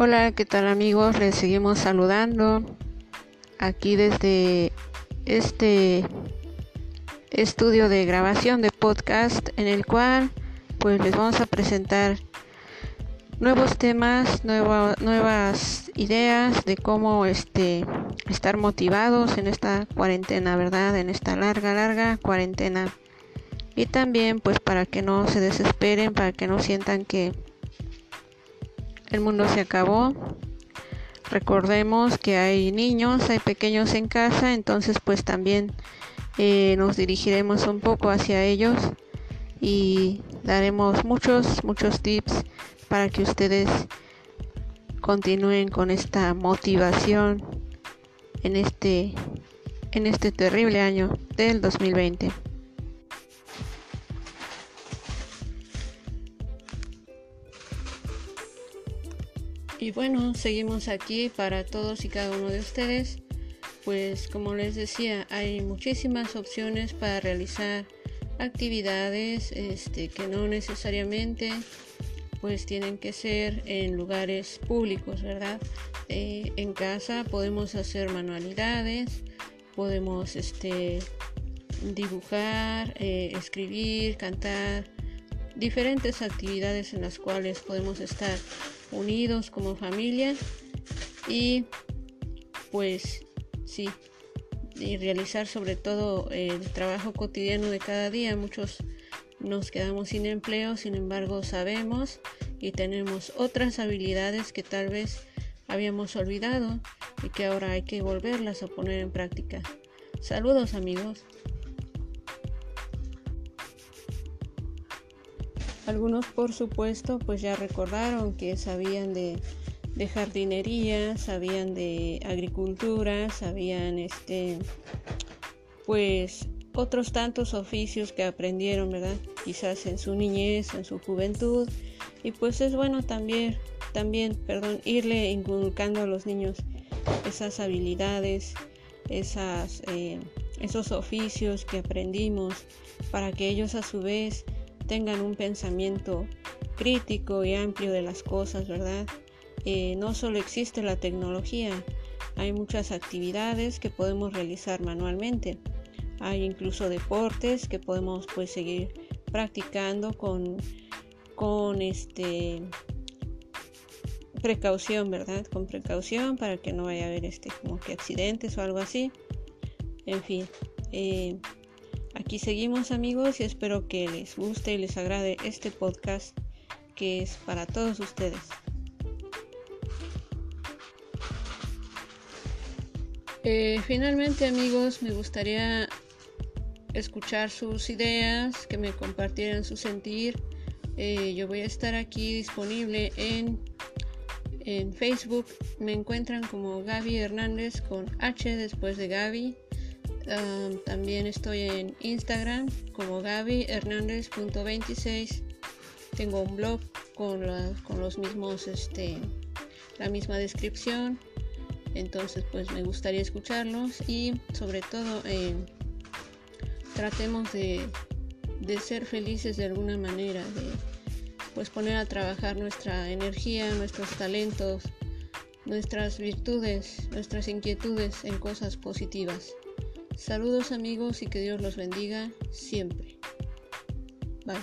Hola, ¿qué tal amigos? Les seguimos saludando aquí desde este estudio de grabación de podcast en el cual pues les vamos a presentar nuevos temas, nuevas ideas de cómo este estar motivados en esta cuarentena, ¿verdad? En esta larga, larga cuarentena. Y también pues para que no se desesperen, para que no sientan que el mundo se acabó. Recordemos que hay niños, hay pequeños en casa, entonces pues también eh, nos dirigiremos un poco hacia ellos y daremos muchos, muchos tips para que ustedes continúen con esta motivación en este, en este terrible año del 2020. Y bueno, seguimos aquí para todos y cada uno de ustedes. Pues como les decía, hay muchísimas opciones para realizar actividades este, que no necesariamente pues tienen que ser en lugares públicos, ¿verdad? Eh, en casa podemos hacer manualidades, podemos este, dibujar, eh, escribir, cantar, diferentes actividades en las cuales podemos estar unidos como familia y pues sí, y realizar sobre todo el trabajo cotidiano de cada día. Muchos nos quedamos sin empleo, sin embargo sabemos y tenemos otras habilidades que tal vez habíamos olvidado y que ahora hay que volverlas a poner en práctica. Saludos amigos. Algunos por supuesto pues ya recordaron que sabían de, jardinería, sabían de agricultura, sabían este pues otros tantos oficios que aprendieron, ¿verdad? Quizás en su niñez, en su juventud. Y pues es bueno también, también, perdón, irle inculcando a los niños esas habilidades, esas, eh, esos oficios que aprendimos para que ellos a su vez tengan un pensamiento crítico y amplio de las cosas, ¿verdad? Eh, no solo existe la tecnología, hay muchas actividades que podemos realizar manualmente. Hay incluso deportes que podemos pues seguir practicando con, con este precaución, ¿verdad? Con precaución para que no vaya a haber este como que accidentes o algo así. En fin, eh, Aquí seguimos amigos y espero que les guste y les agrade este podcast que es para todos ustedes. Eh, finalmente amigos me gustaría escuchar sus ideas, que me compartieran su sentir. Eh, yo voy a estar aquí disponible en, en Facebook. Me encuentran como Gaby Hernández con H después de Gaby también estoy en Instagram como Gaby Hernández.26. Tengo un blog con, con los mismos, este, la misma descripción. Entonces, pues me gustaría escucharlos y sobre todo eh, tratemos de, de ser felices de alguna manera, de pues poner a trabajar nuestra energía, nuestros talentos, nuestras virtudes, nuestras inquietudes en cosas positivas. Saludos amigos y que Dios los bendiga siempre. Bye.